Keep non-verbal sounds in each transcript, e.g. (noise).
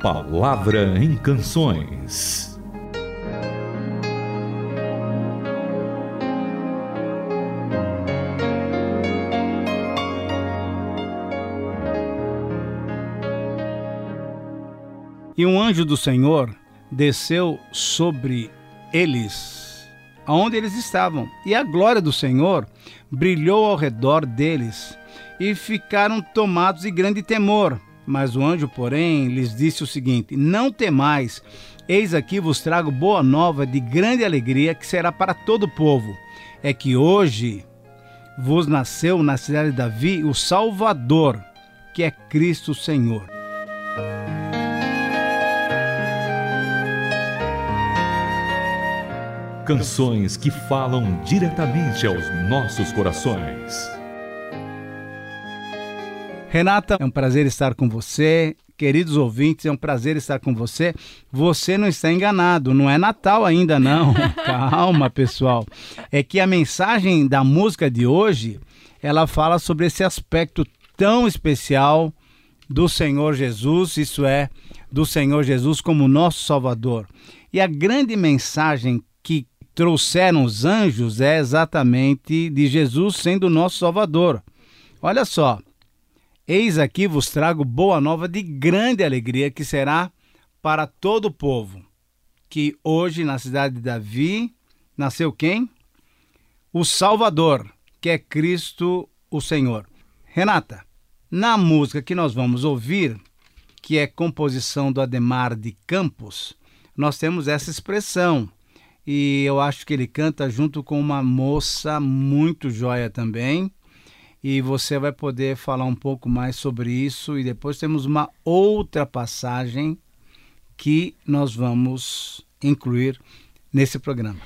Palavra em Canções. E um anjo do Senhor desceu sobre eles, aonde eles estavam, e a glória do Senhor brilhou ao redor deles, e ficaram tomados de grande temor. Mas o anjo, porém, lhes disse o seguinte: Não temais, eis aqui vos trago boa nova de grande alegria, que será para todo o povo. É que hoje vos nasceu na cidade de Davi o Salvador, que é Cristo Senhor. Canções que falam diretamente aos nossos corações. Renata, é um prazer estar com você. Queridos ouvintes, é um prazer estar com você. Você não está enganado, não é Natal ainda não. (laughs) Calma, pessoal. É que a mensagem da música de hoje, ela fala sobre esse aspecto tão especial do Senhor Jesus, isso é, do Senhor Jesus como nosso Salvador. E a grande mensagem que trouxeram os anjos é exatamente de Jesus sendo o nosso Salvador. Olha só, eis aqui vos trago boa nova de grande alegria, que será para todo o povo. Que hoje na cidade de Davi nasceu quem? O Salvador, que é Cristo o Senhor. Renata, na música que nós vamos ouvir, que é composição do Ademar de Campos, nós temos essa expressão e eu acho que ele canta junto com uma moça muito joia também. E você vai poder falar um pouco mais sobre isso. E depois temos uma outra passagem que nós vamos incluir nesse programa.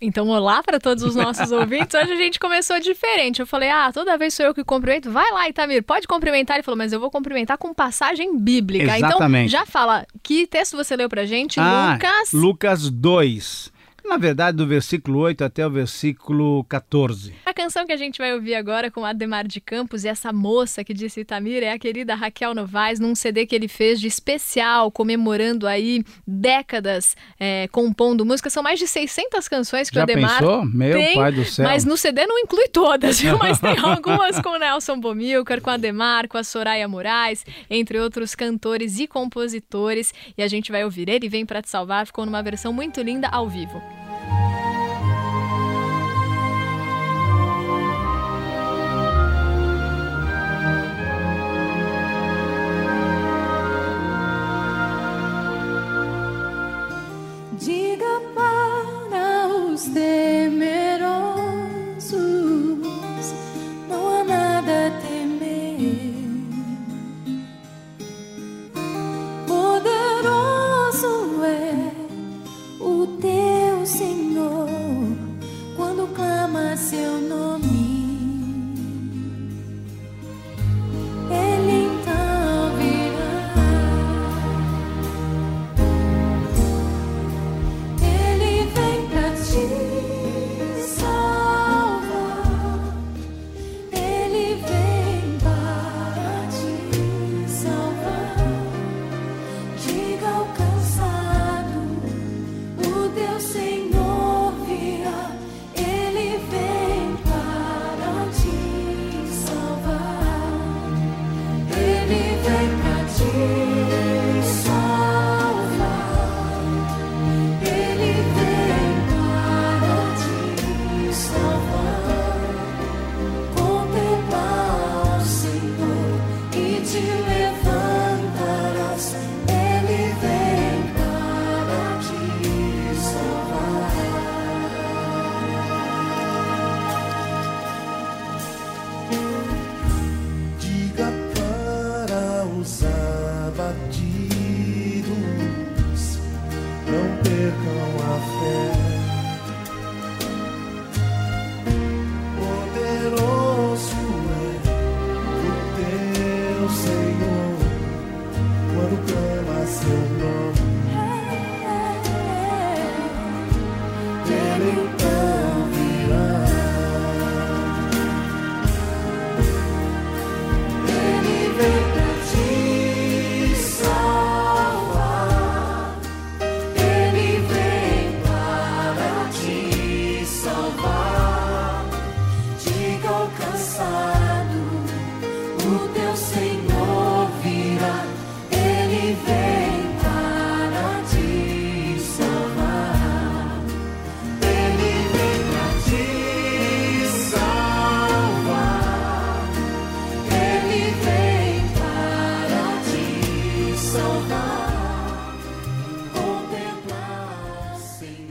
Então, olá para todos os nossos (laughs) ouvintes. Hoje a gente começou diferente. Eu falei, ah, toda vez sou eu que cumprimento. Vai lá, Itamir, pode cumprimentar. Ele falou, mas eu vou cumprimentar com passagem bíblica. Exatamente. Então, já fala, que texto você leu pra gente? Ah, Lucas. Lucas 2. Na verdade, do versículo 8 até o versículo 14. A canção que a gente vai ouvir agora com Ademar de Campos e essa moça que disse Itamir é a querida Raquel Novaes, num CD que ele fez de especial, comemorando aí décadas é, compondo música. São mais de 600 canções que Já o Ademar pensou? Meu tem, pai do céu. mas no CD não inclui todas, viu? (laughs) Mas tem algumas com o Nelson Bomilcar, com a Ademar, com a Soraya Moraes, entre outros cantores e compositores. E a gente vai ouvir Ele Vem Pra Te Salvar, ficou numa versão muito linda ao vivo.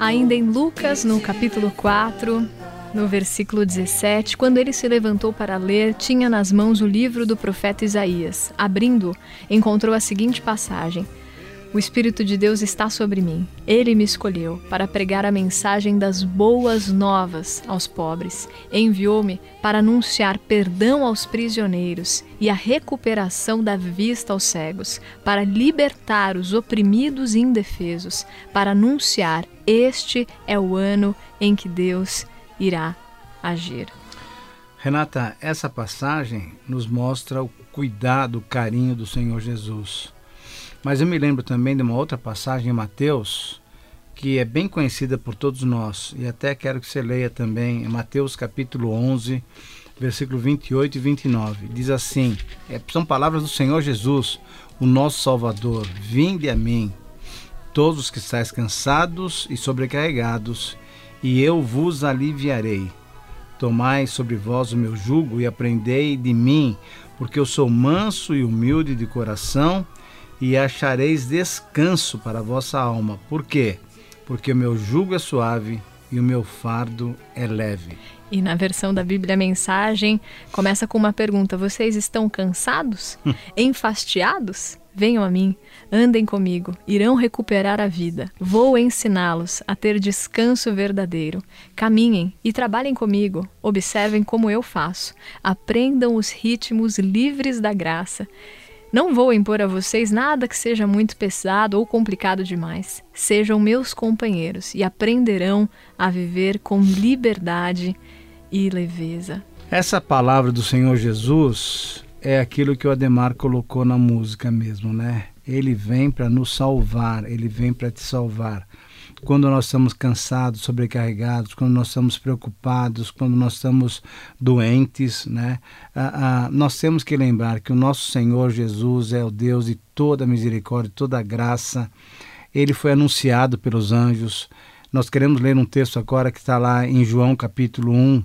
Ainda em Lucas, no capítulo 4, no versículo 17, quando ele se levantou para ler, tinha nas mãos o livro do profeta Isaías. Abrindo, encontrou a seguinte passagem: O Espírito de Deus está sobre mim. Ele me escolheu para pregar a mensagem das boas novas aos pobres. Enviou-me para anunciar perdão aos prisioneiros e a recuperação da vista aos cegos, para libertar os oprimidos e indefesos, para anunciar: Este é o ano em que Deus irá agir. Renata, essa passagem nos mostra o cuidado, o carinho do Senhor Jesus. Mas eu me lembro também de uma outra passagem em Mateus, que é bem conhecida por todos nós, e até quero que você leia também, Mateus capítulo 11, versículo 28 e 29. Diz assim: é, são palavras do Senhor Jesus, o nosso Salvador: Vinde a mim, todos os que estáis cansados e sobrecarregados, e eu vos aliviarei. Tomai sobre vós o meu jugo e aprendei de mim, porque eu sou manso e humilde de coração, e achareis descanso para a vossa alma. Por quê? Porque o meu jugo é suave e o meu fardo é leve. E na versão da Bíblia Mensagem, começa com uma pergunta: Vocês estão cansados? Enfastiados? Venham a mim, andem comigo, irão recuperar a vida. Vou ensiná-los a ter descanso verdadeiro. Caminhem e trabalhem comigo, observem como eu faço. Aprendam os ritmos livres da graça. Não vou impor a vocês nada que seja muito pesado ou complicado demais. Sejam meus companheiros e aprenderão a viver com liberdade e leveza. Essa palavra do Senhor Jesus é aquilo que o Ademar colocou na música mesmo, né? Ele vem para nos salvar, ele vem para te salvar. Quando nós estamos cansados, sobrecarregados, quando nós estamos preocupados, quando nós estamos doentes, né? Ah, ah, nós temos que lembrar que o nosso Senhor Jesus é o Deus de toda misericórdia, toda graça. Ele foi anunciado pelos anjos. Nós queremos ler um texto agora que está lá em João capítulo 1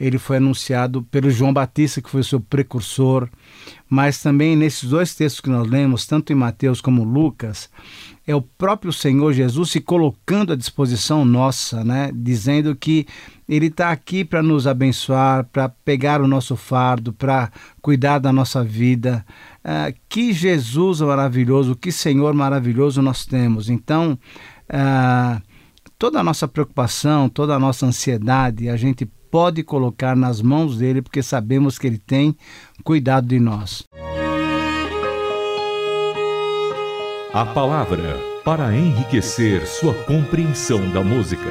ele foi anunciado pelo João Batista, que foi o seu precursor, mas também nesses dois textos que nós lemos, tanto em Mateus como Lucas, é o próprio Senhor Jesus se colocando à disposição nossa, né? dizendo que Ele está aqui para nos abençoar, para pegar o nosso fardo, para cuidar da nossa vida. Ah, que Jesus maravilhoso, que Senhor maravilhoso nós temos. Então, ah, toda a nossa preocupação, toda a nossa ansiedade, a gente pode colocar nas mãos dele, porque sabemos que ele tem cuidado de nós. A palavra para enriquecer sua compreensão da música.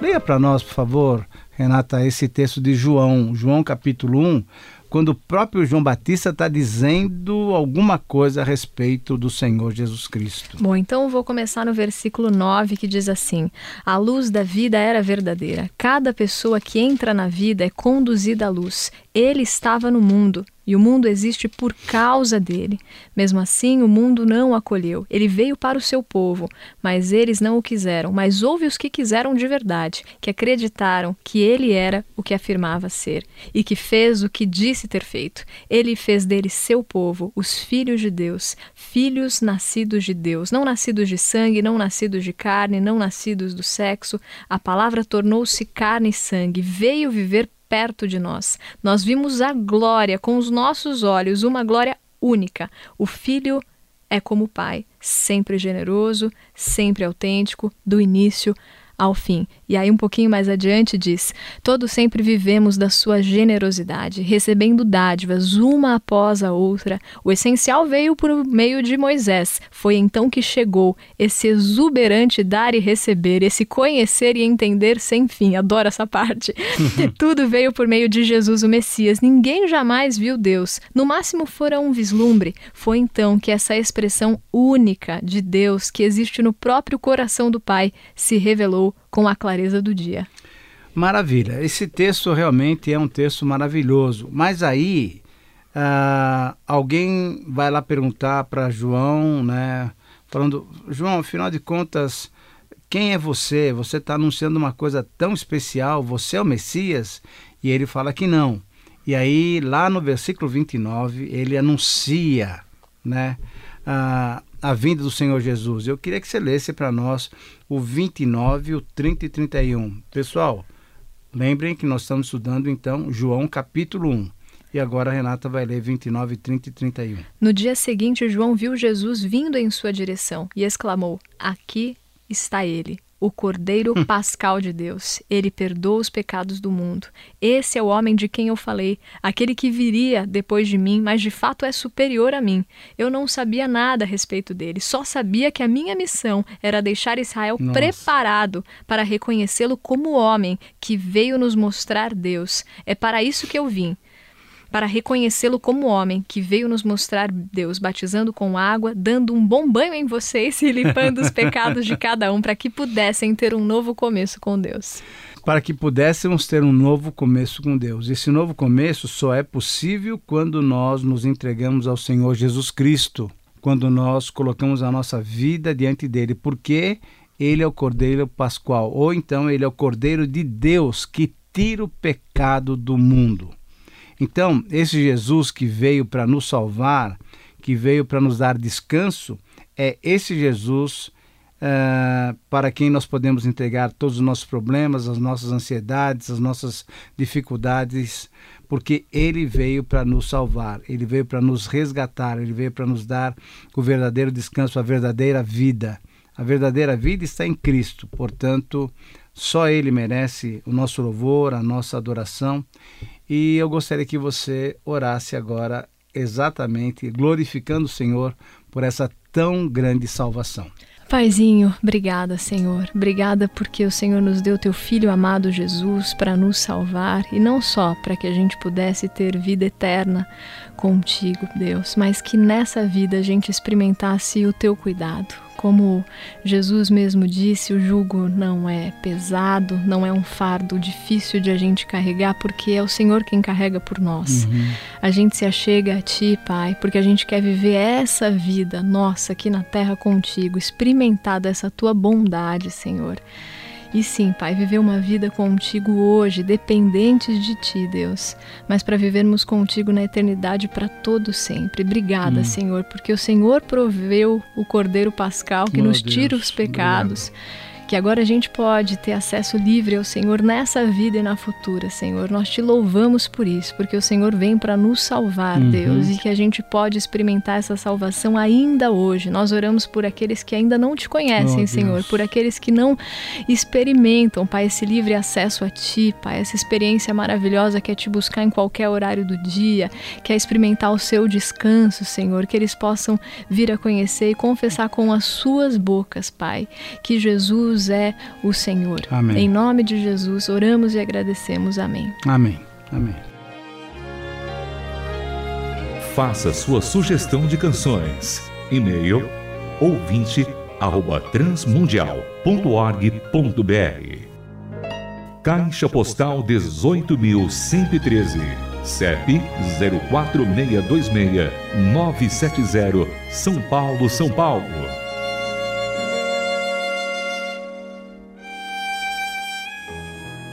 Leia para nós, por favor, Renata, esse texto de João, João capítulo 1, quando o próprio João Batista está dizendo alguma coisa a respeito do Senhor Jesus Cristo. Bom, então vou começar no versículo 9 que diz assim: A luz da vida era verdadeira. Cada pessoa que entra na vida é conduzida à luz. Ele estava no mundo e o mundo existe por causa dele. Mesmo assim, o mundo não o acolheu. Ele veio para o seu povo, mas eles não o quiseram. Mas houve os que quiseram de verdade, que acreditaram que ele era o que afirmava ser e que fez o que disse ter feito. Ele fez deles seu povo, os filhos de Deus, filhos nascidos de Deus, não nascidos de sangue, não nascidos de carne, não nascidos do sexo. A palavra tornou-se carne e sangue, veio viver perto de nós. Nós vimos a glória com os nossos olhos, uma glória única. O Filho é como o Pai, sempre generoso, sempre autêntico, do início ao fim. E aí, um pouquinho mais adiante, diz: Todos sempre vivemos da sua generosidade, recebendo dádivas uma após a outra. O essencial veio por meio de Moisés. Foi então que chegou esse exuberante dar e receber, esse conhecer e entender sem fim. Adoro essa parte. (laughs) Tudo veio por meio de Jesus, o Messias. Ninguém jamais viu Deus. No máximo, fora um vislumbre. Foi então que essa expressão única de Deus, que existe no próprio coração do Pai, se revelou com a clareza do dia. Maravilha. Esse texto realmente é um texto maravilhoso. Mas aí ah, alguém vai lá perguntar para João, né? Falando, João, afinal de contas, quem é você? Você está anunciando uma coisa tão especial, você é o Messias? E ele fala que não. E aí, lá no versículo 29, ele anuncia né, a, a vinda do Senhor Jesus. Eu queria que você lesse para nós o 29, o 30 e 31. Pessoal, lembrem que nós estamos estudando então João capítulo 1. E agora a Renata vai ler 29, 30 e 31. No dia seguinte, João viu Jesus vindo em sua direção e exclamou: Aqui está ele, o Cordeiro Pascal de Deus. Ele perdoa os pecados do mundo. Esse é o homem de quem eu falei, aquele que viria depois de mim, mas de fato é superior a mim. Eu não sabia nada a respeito dele, só sabia que a minha missão era deixar Israel Nossa. preparado para reconhecê-lo como homem que veio nos mostrar Deus. É para isso que eu vim para reconhecê-lo como homem que veio nos mostrar Deus, batizando com água, dando um bom banho em vocês e limpando os pecados de cada um, para que pudessem ter um novo começo com Deus. Para que pudéssemos ter um novo começo com Deus. Esse novo começo só é possível quando nós nos entregamos ao Senhor Jesus Cristo, quando nós colocamos a nossa vida diante dele, porque ele é o Cordeiro Pascual, ou então ele é o Cordeiro de Deus que tira o pecado do mundo. Então, esse Jesus que veio para nos salvar, que veio para nos dar descanso, é esse Jesus uh, para quem nós podemos entregar todos os nossos problemas, as nossas ansiedades, as nossas dificuldades, porque ele veio para nos salvar, ele veio para nos resgatar, ele veio para nos dar o verdadeiro descanso, a verdadeira vida. A verdadeira vida está em Cristo, portanto, só ele merece o nosso louvor, a nossa adoração. E eu gostaria que você orasse agora exatamente glorificando o Senhor por essa tão grande salvação. Paizinho, obrigada, Senhor. Obrigada porque o Senhor nos deu teu filho amado Jesus para nos salvar e não só para que a gente pudesse ter vida eterna contigo, Deus, mas que nessa vida a gente experimentasse o teu cuidado. Como Jesus mesmo disse, o jugo não é pesado, não é um fardo difícil de a gente carregar, porque é o Senhor quem carrega por nós. Uhum. A gente se achega a Ti, Pai, porque a gente quer viver essa vida nossa aqui na terra contigo, experimentar dessa Tua bondade, Senhor. E sim, Pai, viver uma vida contigo hoje, dependentes de Ti, Deus, mas para vivermos contigo na eternidade para todo sempre. Obrigada, Hum. Senhor, porque o Senhor proveu o Cordeiro Pascal que Oh, nos Deus, tira os pecados. Que agora a gente pode ter acesso livre ao Senhor nessa vida e na futura, Senhor. Nós te louvamos por isso, porque o Senhor vem para nos salvar, Uhum. Deus, e que a gente pode experimentar essa salvação ainda hoje. Nós oramos por aqueles que ainda não te conhecem, Oh, Senhor, Deus. por aqueles que não experimentam, Pai, esse livre acesso a Ti, Pai, essa experiência maravilhosa que é te buscar em qualquer horário do dia, que é experimentar o seu descanso, Senhor, que eles possam vir a conhecer e confessar com as suas bocas, Pai, que Jesus é o Senhor. Amém. Em nome de Jesus, oramos e agradecemos. Amém. Amém. Amém. Faça sua sugestão de canções. E-mail ouvinte@transmundial.org.br. Caixa Postal 18.113. CEP 04626-970 São Paulo, São Paulo.